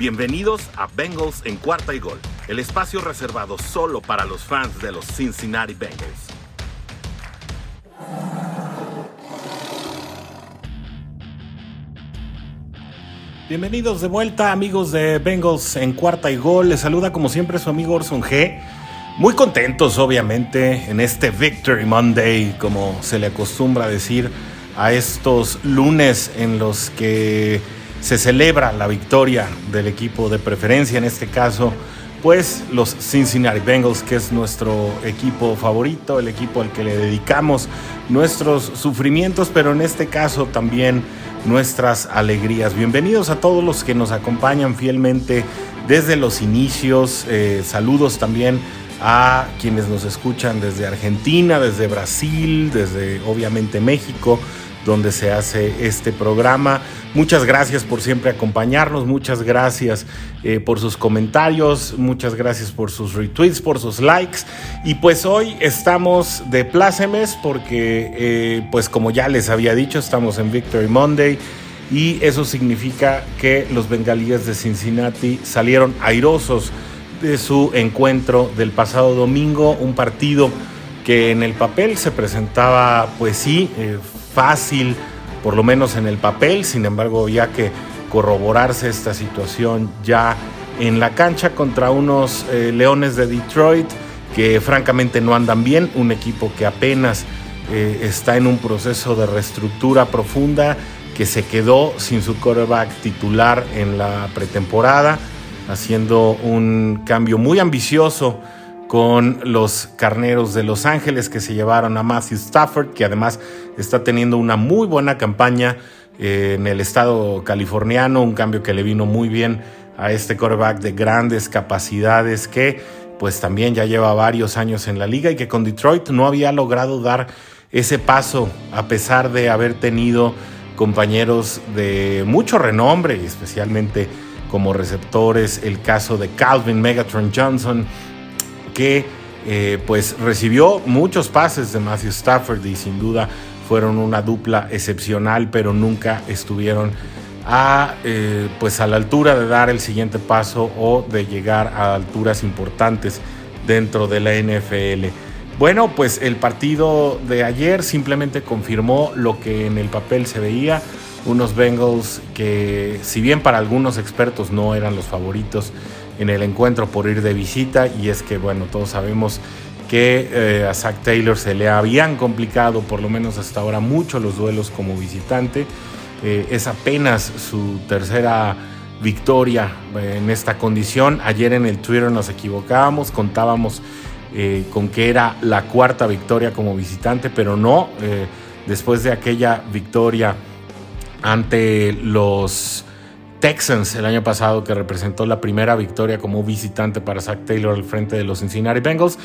Bienvenidos a Bengals en cuarta y gol, el espacio reservado solo para los fans de los Cincinnati Bengals. Bienvenidos de vuelta amigos de Bengals en cuarta y gol. Les saluda como siempre su amigo Orson G. Muy contentos obviamente en este Victory Monday, como se le acostumbra decir a estos lunes en los que se celebra la victoria del equipo de preferencia, en este caso, pues los Cincinnati Bengals, que es nuestro equipo favorito, el equipo al que le dedicamos nuestros sufrimientos, pero en este caso también nuestras alegrías. Bienvenidos a todos los que nos acompañan fielmente desde los inicios. Eh, saludos también a quienes nos escuchan desde Argentina, desde Brasil, desde obviamente México donde se hace este programa. Muchas gracias por siempre acompañarnos, muchas gracias eh, por sus comentarios, muchas gracias por sus retweets, por sus likes. Y pues hoy estamos de plácemes porque, eh, pues como ya les había dicho, estamos en Victory Monday. Y eso significa que los bengalíes de Cincinnati salieron airosos de su encuentro del pasado domingo, un partido que en el papel se presentaba, pues sí, eh, fácil, por lo menos en el papel, sin embargo, ya que corroborarse esta situación ya en la cancha contra unos eh, Leones de Detroit que francamente no andan bien, un equipo que apenas eh, está en un proceso de reestructura profunda, que se quedó sin su quarterback titular en la pretemporada, haciendo un cambio muy ambicioso con los Carneros de Los Ángeles que se llevaron a Matthew Stafford, que además está teniendo una muy buena campaña eh, en el estado californiano, un cambio que le vino muy bien a este quarterback de grandes capacidades que pues también ya lleva varios años en la liga y que con Detroit no había logrado dar ese paso a pesar de haber tenido compañeros de mucho renombre, especialmente como receptores, el caso de Calvin Megatron Johnson, que eh, pues recibió muchos pases de Matthew Stafford y sin duda fueron una dupla excepcional, pero nunca estuvieron a, eh, pues a la altura de dar el siguiente paso o de llegar a alturas importantes dentro de la NFL. Bueno, pues el partido de ayer simplemente confirmó lo que en el papel se veía, unos Bengals que si bien para algunos expertos no eran los favoritos, en el encuentro por ir de visita y es que, bueno, todos sabemos que eh, a Zach Taylor se le habían complicado, por lo menos hasta ahora, mucho los duelos como visitante. Eh, es apenas su tercera victoria eh, en esta condición. Ayer en el Twitter nos equivocábamos, contábamos con que era la cuarta victoria como visitante, pero no. después de aquella victoria ante los Texans el año pasado, que representó la primera victoria como visitante para Zach Taylor al frente de los Cincinnati Bengals.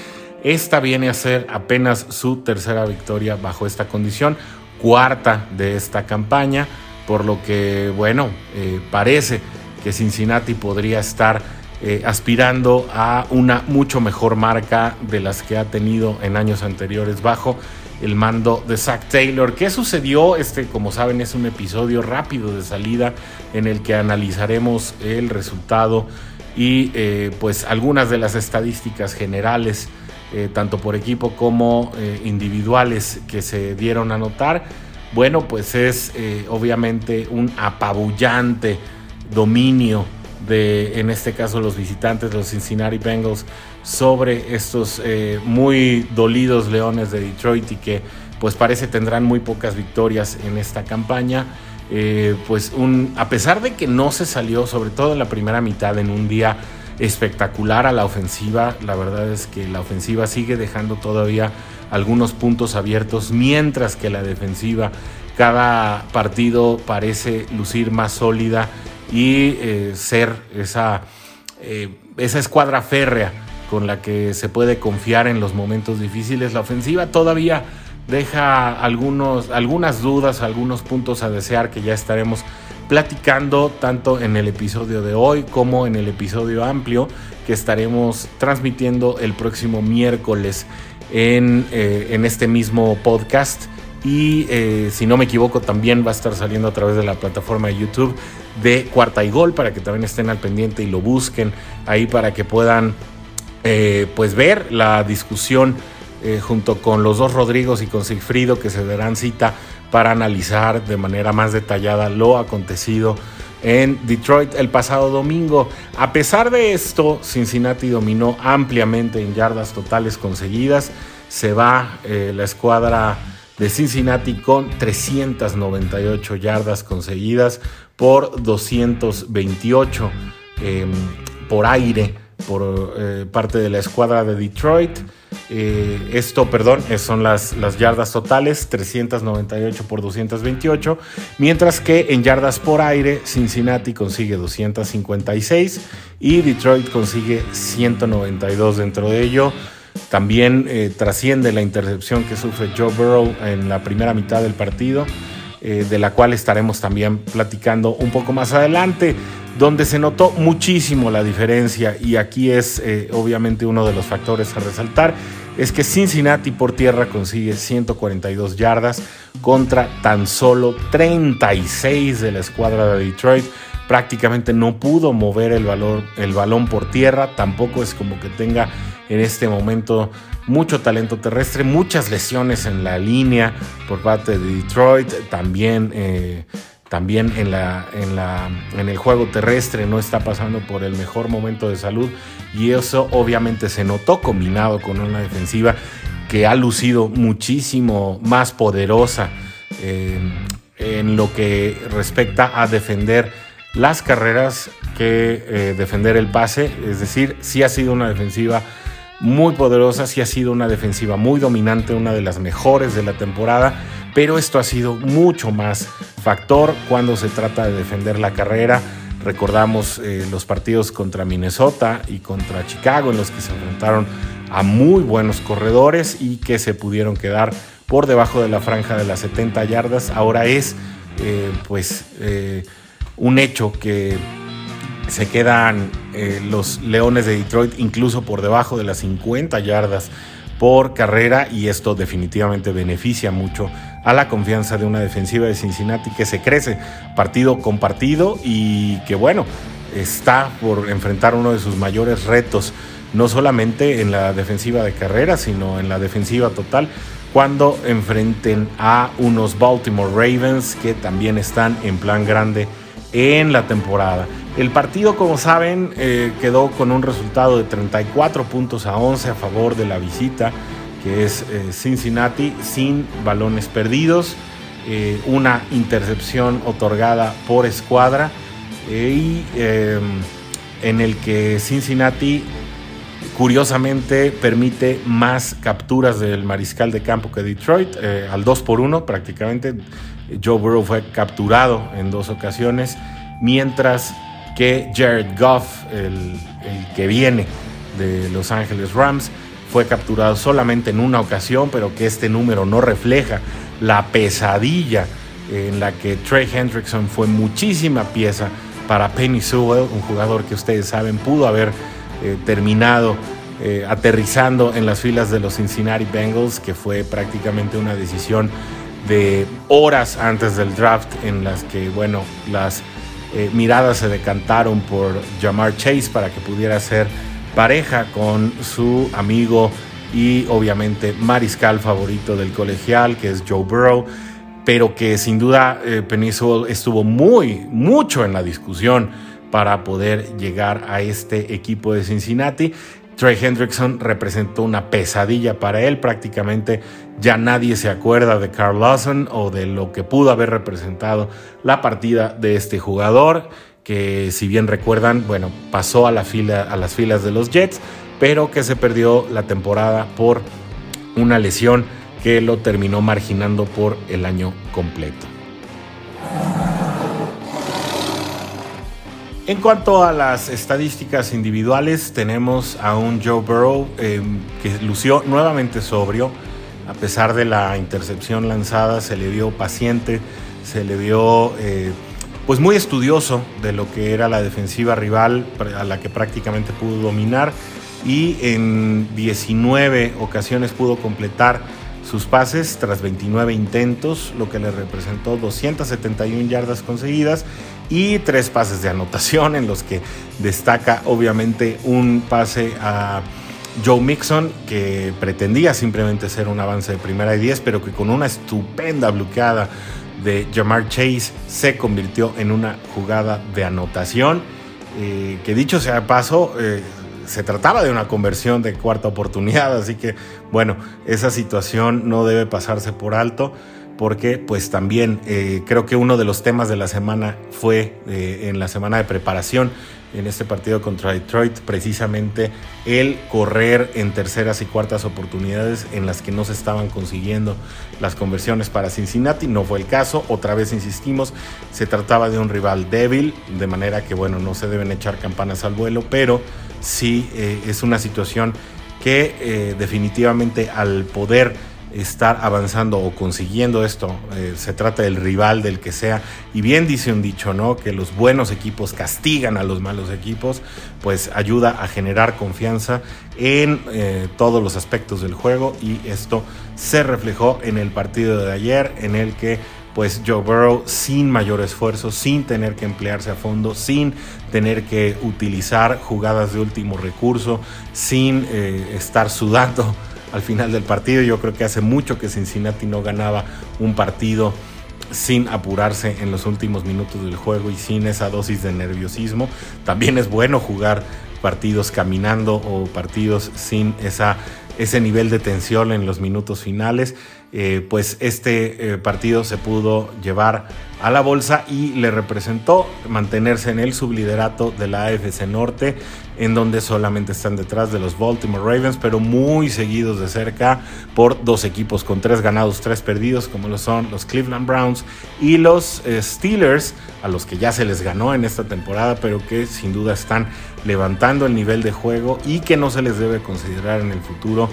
Esta viene a ser apenas su tercera victoria bajo esta condición, cuarta de esta campaña, por lo que, bueno, eh, parece que Cincinnati podría estar eh, aspirando a una mucho mejor marca de las que ha tenido en años anteriores bajo el mando de Zach Taylor. ¿Qué sucedió? Este, como saben, es un episodio rápido de salida en el que analizaremos el resultado y eh, pues algunas de las estadísticas generales, eh, tanto por equipo como individuales que se dieron a notar. Bueno, pues es obviamente un apabullante dominio de, en este caso, los visitantes, los Cincinnati Bengals, sobre estos eh, muy dolidos Leones de Detroit y que pues parece tendrán muy pocas victorias en esta campaña. Eh, pues a pesar de que no se salió, sobre todo en la primera mitad, en un día espectacular a la ofensiva, la verdad es que la ofensiva sigue dejando todavía algunos puntos abiertos, mientras que la defensiva cada partido parece lucir más sólida y eh, ser esa, esa escuadra férrea con la que se puede confiar en los momentos difíciles. La ofensiva todavía deja algunos, algunas dudas, algunos puntos a desear que ya estaremos platicando tanto en el episodio de hoy como en el episodio amplio que estaremos transmitiendo el próximo miércoles en, eh, en este mismo podcast y eh, si no me equivoco también va a estar saliendo a través de la plataforma de YouTube de Cuarta y Gol para que también estén al pendiente y lo busquen ahí para que puedan eh, pues ver la discusión eh, junto con los dos Rodrigos y con Sigfrido que se darán cita para analizar de manera más detallada lo acontecido en Detroit el pasado domingo. A pesar de esto, Cincinnati dominó ampliamente en yardas totales conseguidas. Se va la escuadra de Cincinnati con 398 yardas conseguidas por 228 em, por aire por eh, parte de la escuadra de Detroit. Eh, esto, perdón, son las, las yardas totales, 398 por 228, mientras que en yardas por aire Cincinnati consigue 256 y Detroit consigue 192 dentro de ello. También eh, trasciende la intercepción que sufre Joe Burrow en la primera mitad del partido, eh, de la cual estaremos también platicando un poco más adelante, donde se notó muchísimo la diferencia. Y aquí es eh, obviamente uno de los factores a resaltar, es que Cincinnati por tierra consigue 142 yardas contra tan solo 36 de la escuadra de Detroit. Prácticamente no pudo mover el, el balón por tierra, tampoco es como que tenga en este momento mucho talento terrestre, muchas lesiones en la línea por parte de Detroit, también, eh, también en, la, en, la, en el juego terrestre no está pasando por el mejor momento de salud y eso obviamente se notó combinado con una defensiva que ha lucido muchísimo más poderosa eh, en lo que respecta a defender las carreras que eh, defender el pase, es decir, sí ha sido una defensiva muy poderosa, sí ha sido una defensiva muy dominante, una de las mejores de la temporada, pero esto ha sido mucho más factor cuando se trata de defender la carrera. Recordamos eh, los partidos contra Minnesota y contra Chicago en los que se enfrentaron a muy buenos corredores y que se pudieron quedar por debajo de la franja de las 70 yardas. Ahora es eh, pues eh, un hecho que se quedan eh, los Leones de Detroit incluso por debajo de las 50 yardas por carrera y esto definitivamente beneficia mucho a la confianza de una defensiva de Cincinnati que se crece partido con partido y que bueno, está por enfrentar uno de sus mayores retos, no solamente en la defensiva de carrera, sino en la defensiva total, cuando enfrenten a unos Baltimore Ravens que también están en plan grande en la temporada. El partido, como saben, eh, quedó con un resultado de 34 puntos a 11 a favor de la visita, que es eh, Cincinnati, sin balones perdidos, eh, una intercepción otorgada por escuadra y en el que Cincinnati curiosamente permite más capturas del mariscal de campo que Detroit, al 2 por 1 prácticamente. Joe Burrow fue capturado en dos ocasiones, mientras que Jared Goff, el, que viene de Los Ángeles Rams, fue capturado solamente en una ocasión, pero que este número no refleja la pesadilla en la que Trey Hendrickson fue muchísima pieza para Penny Sewell, un jugador que ustedes saben pudo haber eh, terminado eh, aterrizando en las filas de los Cincinnati Bengals, que fue prácticamente una decisión de horas antes del draft en las que, bueno, las eh, miradas se decantaron por Jamar Chase para que pudiera ser pareja con su amigo y obviamente mariscal favorito del colegial, que es Joe Burrow, pero que sin duda eh, estuvo muy, mucho en la discusión para poder llegar a este equipo de Cincinnati. Trey Hendrickson representó una pesadilla para él, prácticamente ya nadie se acuerda de Carl Lawson o de lo que pudo haber representado la partida de este jugador, que si bien recuerdan, bueno, pasó a, a las filas de los Jets, pero que se perdió la temporada por una lesión que lo terminó marginando por el año completo. En cuanto a las estadísticas individuales, tenemos a un Joe Burrow eh, que lució nuevamente sobrio. A pesar de la intercepción lanzada, se le vio paciente, se le vio eh, pues muy estudioso de lo que era la defensiva rival a la que prácticamente pudo dominar y en 19 ocasiones pudo completar sus pases tras 29 intentos, lo que le representó 271 yardas conseguidas y tres pases de anotación en los que destaca obviamente un pase a Joe Mixon que pretendía simplemente ser un avance de primera y 10 pero que con una estupenda bloqueada de Jamar Chase se convirtió en una jugada de anotación. Eh, que dicho sea de paso eh, se trataba de una conversión de cuarta oportunidad así que bueno esa situación no debe pasarse por alto porque pues también eh, creo que uno de los temas de la semana fue eh, en la semana de preparación en este partido contra Detroit precisamente el correr en terceras y cuartas oportunidades en las que no se estaban consiguiendo las conversiones para Cincinnati, no fue el caso, otra vez insistimos, se trataba de un rival débil, de manera que bueno, no se deben echar campanas al vuelo, pero sí eh, es una situación que definitivamente al poder estar avanzando o consiguiendo esto. Eh, se trata del rival del que sea. Y bien dice un dicho, ¿no? Que los buenos equipos castigan a los malos equipos, pues ayuda a generar confianza en eh, todos los aspectos del juego. Y esto se reflejó en el partido de ayer, en el que pues Joe Burrow sin mayor esfuerzo, sin tener que emplearse a fondo, sin tener que utilizar jugadas de último recurso, sin eh, estar sudando al final del partido. Yo creo que hace mucho que Cincinnati no ganaba un partido sin apurarse en los últimos minutos del juego y sin esa dosis de nerviosismo. También es bueno jugar partidos caminando o partidos sin esa, ese nivel de tensión en los minutos finales. Eh, pues este eh, partido se pudo llevar a la bolsa y le representó mantenerse en el subliderato de la AFC Norte, en donde solamente están detrás de los Baltimore Ravens, pero muy seguidos de cerca por dos equipos con tres ganados, tres perdidos, como lo son los Cleveland Browns y los eh, Steelers, a los que ya se les ganó en esta temporada, pero que sin duda están levantando el nivel de juego y que no se les debe considerar en el futuro,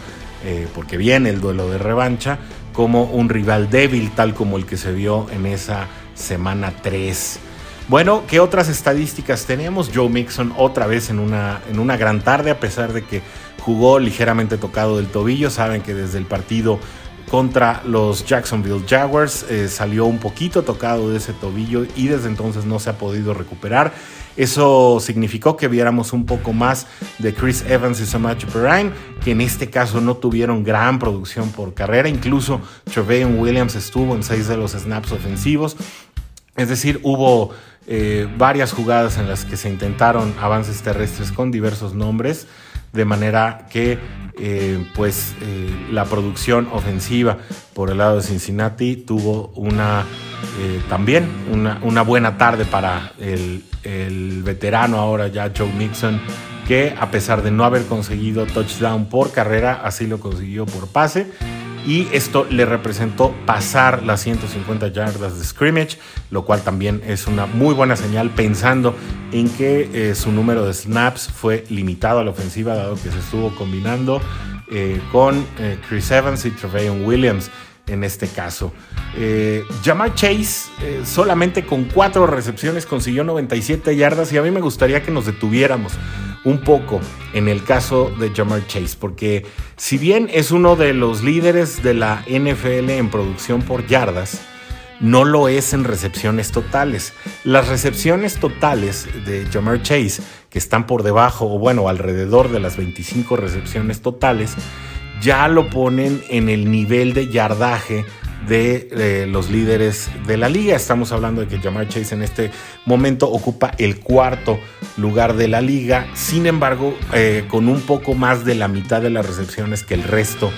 porque viene el duelo de revancha como un rival débil, tal como el que se vio en esa semana 3. Bueno, ¿qué otras estadísticas tenemos? Joe Mixon otra vez en una, en una gran tarde, a pesar de que jugó ligeramente tocado del tobillo. Saben que desde el partido contra los Jacksonville Jaguars eh, salió un poquito tocado de ese tobillo y desde entonces no se ha podido recuperar. Eso significó que viéramos un poco más de Chris Evans y Samaje Perrine, que en este caso no tuvieron gran producción por carrera. Incluso Trevain Williams estuvo en seis de los snaps ofensivos. Es decir, hubo eh, varias jugadas en las que se intentaron avances terrestres con diversos nombres, de manera que eh, pues eh, la producción ofensiva por el lado de Cincinnati tuvo una también una, una, buena tarde para el, el veterano ahora ya Joe Mixon, que a pesar de no haber conseguido touchdown por carrera, así lo consiguió por pase. Y esto le representó pasar las 150 yardas de scrimmage, lo cual también es una muy buena señal pensando en que eh, su número de snaps fue limitado a la ofensiva, dado que se estuvo combinando eh, con eh, Chris Evans y Trevayon Williams en este caso. Eh, Jamar Chase eh, solamente con cuatro recepciones consiguió 97 yardas y a mí me gustaría que nos detuviéramos un poco en el caso de Jamar Chase, porque si bien es uno de los líderes de la NFL en producción por yardas, no lo es en recepciones totales. Las recepciones totales de Jamar Chase, que están por debajo o bueno, alrededor de las 25 recepciones totales, ya lo ponen en el nivel de yardaje de los líderes de la liga. Estamos hablando de que Jamar Chase en este momento ocupa el cuarto lugar de la liga, sin embargo, eh, con un poco más de la mitad de las recepciones que el resto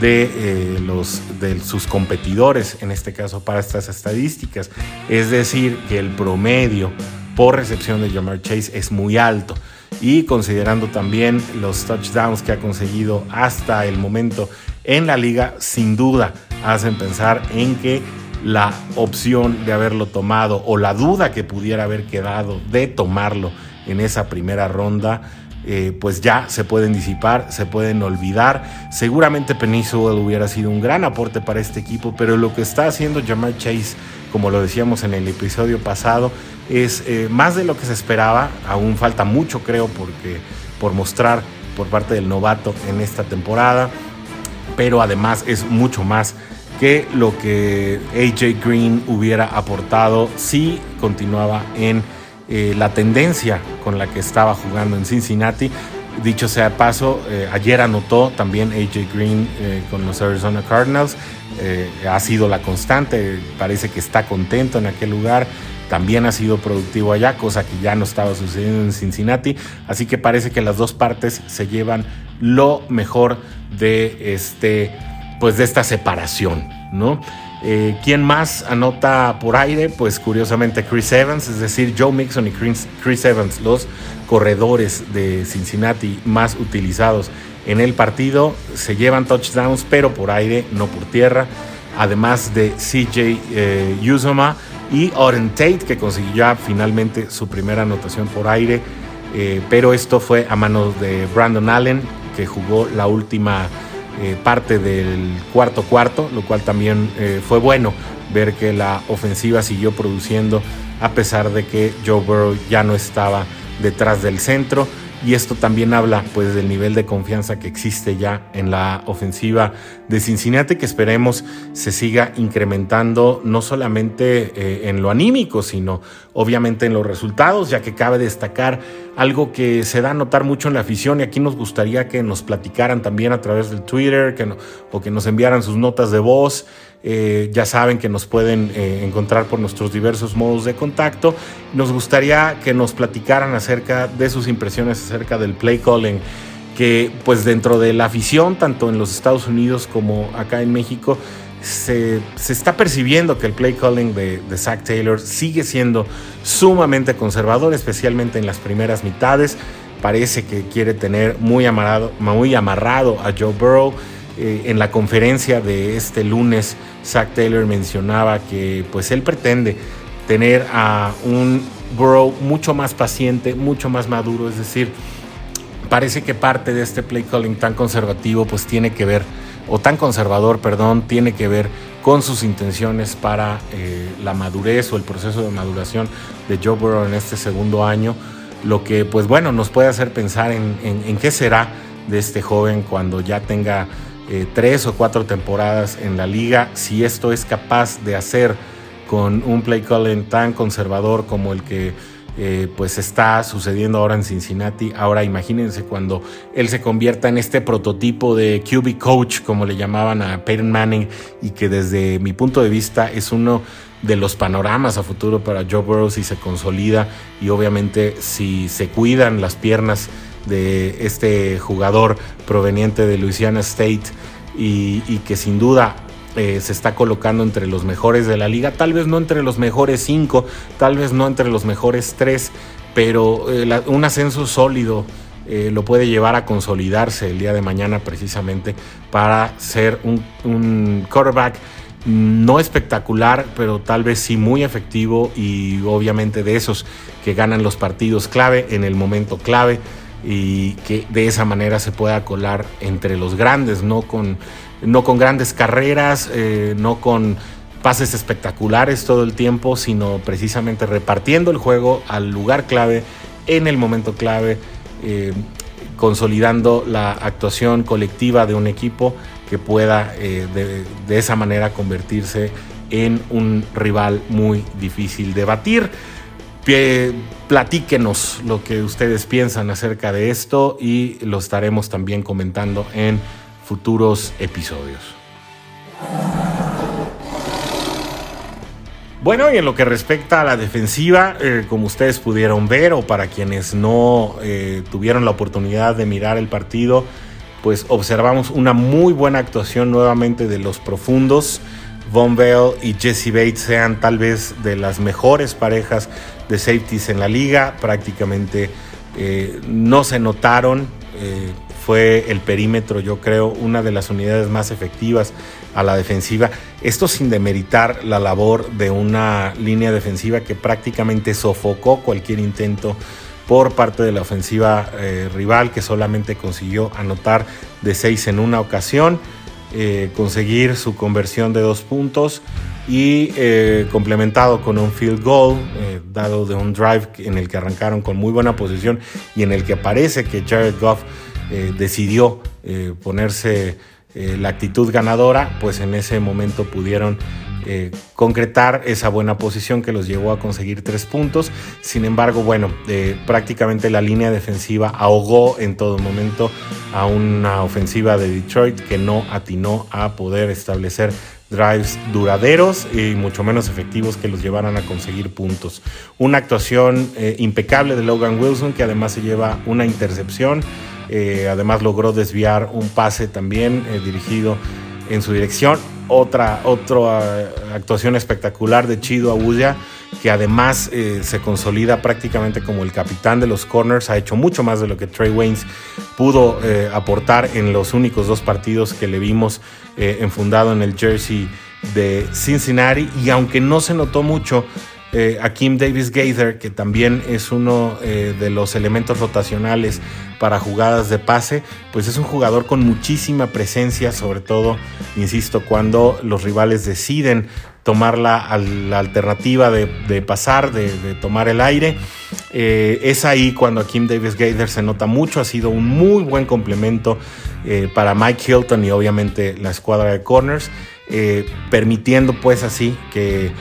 de, eh, los, de sus competidores, en este caso para estas estadísticas. Es decir, que el promedio por recepción de Jamar Chase es muy alto y considerando también los touchdowns que ha conseguido hasta el momento en la liga, sin duda hacen pensar en que la opción de haberlo tomado o la duda que pudiera haber quedado de tomarlo en esa primera ronda, eh, pues ya se pueden disipar, se pueden olvidar. Seguramente Peniso hubiera sido un gran aporte para este equipo, pero lo que está haciendo Jamar Chase, como lo decíamos en el episodio pasado, es eh, más de lo que se esperaba. Aún falta mucho, creo, porque, por mostrar por parte del novato en esta temporada. pero además es mucho más que lo que AJ Green hubiera aportado si continuaba en eh, la tendencia con la que estaba jugando en Cincinnati. Dicho sea paso, eh, ayer anotó también AJ Green eh, con los Arizona Cardinals. ha sido la constante, parece que está contento en aquel lugar. También ha sido productivo allá, cosa que ya no estaba sucediendo en Cincinnati. Así que parece que las dos partes se llevan lo mejor de este pues de esta separación, ¿no? Eh, ¿Quién más anota por aire? Pues curiosamente Chris Evans, es decir, Joe Mixon y Chris, Evans, los corredores de Cincinnati más utilizados en el partido, se llevan touchdowns, pero por aire, no por tierra. Además de CJ eh, y Oren Tate, que consiguió finalmente su primera anotación por aire. Eh, pero esto fue a manos de Brandon Allen, que jugó la última eh, parte del cuarto cuarto, lo cual también eh, fue bueno ver que la ofensiva siguió produciendo a pesar de que Joe Burrow ya no estaba detrás del centro y esto también habla pues del nivel de confianza que existe ya en la ofensiva de Cincinnati que esperemos se siga incrementando no solamente eh, en lo anímico sino obviamente en los resultados ya que cabe destacar algo que se da a notar mucho en la afición y aquí nos gustaría que nos platicaran también a través del Twitter que o que nos enviaran sus notas de voz eh, ya saben que nos pueden eh, encontrar por nuestros diversos modos de contacto. Nos gustaría que nos platicaran acerca de sus impresiones acerca del play calling, que pues dentro de la afición, tanto en los Estados Unidos como acá en México, se, está percibiendo que el play calling de, de Zach Taylor sigue siendo sumamente conservador, especialmente en las primeras mitades. Parece que quiere tener muy amarrado, muy amarrado a Joe Burrow. Eh, en la conferencia de este lunes, Zach Taylor mencionaba que pues él pretende tener a un Burrow mucho más paciente, mucho más maduro, es decir, parece que parte de este play calling tan conservativo pues tiene que ver, o tan conservador, perdón, tiene que ver con sus intenciones para eh, la madurez o el proceso de maduración de Joe Burrow en este segundo año, lo que pues bueno nos puede hacer pensar en qué será de este joven cuando ya tenga eh, tres o cuatro temporadas en la liga, si esto es capaz de hacer con un play calling tan conservador como el que eh, pues está sucediendo ahora en Cincinnati. Ahora imagínense cuando él se convierta en este prototipo de QB coach, como le llamaban a Peyton Manning, y que desde mi punto de vista es uno de los panoramas a futuro para Joe Burrow si se consolida y obviamente si se cuidan las piernas de este jugador proveniente de Louisiana State y, que sin duda eh, se está colocando entre los mejores de la liga, tal vez no entre los mejores cinco, tal vez no entre los mejores tres, pero eh, un ascenso sólido eh, lo puede llevar a consolidarse el día de mañana precisamente para ser un, un quarterback no espectacular, pero tal vez sí muy efectivo y obviamente de esos que ganan los partidos clave en el momento clave y que de esa manera se pueda colar entre los grandes, no con, no con grandes carreras, eh, no con pases espectaculares todo el tiempo, sino precisamente repartiendo el juego al lugar clave, en el momento clave, eh, consolidando la actuación colectiva de un equipo que pueda eh, de, de esa manera convertirse en un rival muy difícil de batir platíquenos lo que ustedes piensan acerca de esto y lo estaremos también comentando en futuros episodios. Bueno, y en lo que respecta a la defensiva, eh, como ustedes pudieron ver, o para quienes no eh, tuvieron la oportunidad de mirar el partido, pues observamos una muy buena actuación nuevamente de los profundos. Von Bell y Jesse Bates sean tal vez de las mejores parejas de safeties en la liga. Prácticamente eh, no se notaron. Eh, fue el perímetro, yo creo, una de las unidades más efectivas a la defensiva. Esto sin demeritar la labor de una línea defensiva que prácticamente sofocó cualquier intento por parte de la ofensiva eh, rival que solamente consiguió anotar de seis en una ocasión. Conseguir su conversión de dos puntos y eh, complementado con un field goal, eh, dado de un drive en el que arrancaron con muy buena posición y en el que parece que Jared Goff decidió ponerse eh, la actitud ganadora, pues en ese momento pudieron eh, concretar esa buena posición que los llevó a conseguir tres puntos. Sin embargo, bueno, eh, prácticamente la línea defensiva ahogó en todo momento a una ofensiva de Detroit que no atinó a poder establecer drives duraderos y mucho menos efectivos que los llevaran a conseguir puntos. Una actuación eh, impecable de Logan Wilson que además se lleva una intercepción. además logró desviar un pase también dirigido en su dirección otra, otra actuación espectacular de Chido Abuya, que además eh, se consolida prácticamente como el capitán de los corners, ha hecho mucho más de lo que Trey Waynes pudo eh, aportar en los únicos dos partidos que le vimos eh, enfundado en el jersey de Cincinnati, y aunque no se notó mucho, eh, a Kim Davis Gaither, que también es uno eh, de los elementos rotacionales para jugadas de pase, pues es un jugador con muchísima presencia, sobre todo, insisto, cuando los rivales deciden tomar la, alternativa de, pasar, de, tomar el aire. Eh, es ahí cuando Kim Davis Gaither se nota mucho, ha sido un muy buen complemento para Mike Hilton y obviamente la escuadra de corners, permitiendo pues así que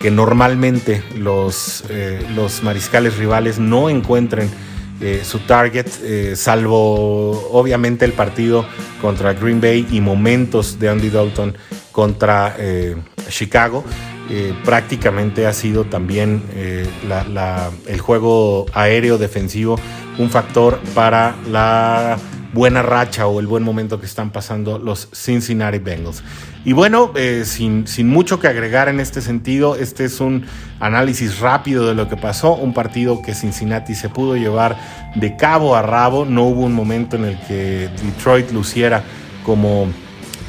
que normalmente los, eh, los mariscales rivales no encuentren eh, su target, eh, salvo obviamente el partido contra Green Bay y momentos de Andy Dalton contra Chicago. prácticamente ha sido también el juego aéreo defensivo un factor para la buena racha o el buen momento que están pasando los Cincinnati Bengals. Y bueno, eh, sin, sin, mucho que agregar en este sentido, este es un análisis rápido de lo que pasó, un partido que Cincinnati se pudo llevar de cabo a rabo, no hubo un momento en el que Detroit luciera como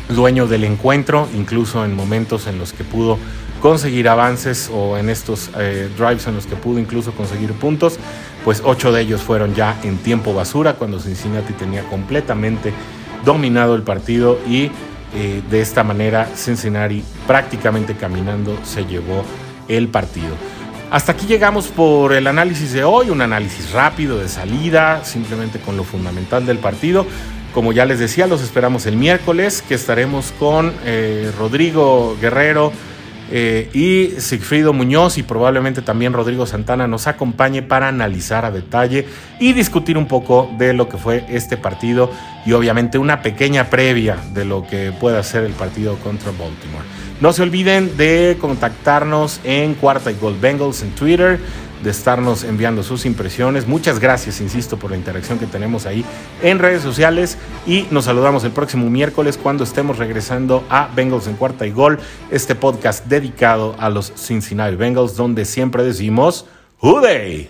dueño del encuentro, incluso en momentos en los que pudo conseguir avances o en estos eh, drives en los que pudo incluso conseguir puntos, pues ocho de ellos fueron ya en tiempo basura cuando Cincinnati tenía completamente dominado el partido y eh, de esta manera Cincinnati prácticamente caminando se llevó el partido. Hasta aquí llegamos por el análisis de hoy, un análisis rápido de salida, simplemente con lo fundamental del partido. Como ya les decía, los esperamos el miércoles, que estaremos con eh, Rodrigo Guerrero, eh, y Sigfrido Muñoz y probablemente también Rodrigo Santana nos acompañe para analizar a detalle y discutir un poco de lo que fue este partido y obviamente una pequeña previa de lo que pueda ser el partido contra Baltimore. No se olviden de contactarnos en Cuarta y Gold Bengals en Twitter de estarnos enviando sus impresiones. Muchas gracias, insisto, por la interacción que tenemos ahí en redes sociales y nos saludamos el próximo miércoles cuando estemos regresando a Bengals en cuarta y gol, este podcast dedicado a los Cincinnati Bengals donde siempre decimos, ¡Hooday!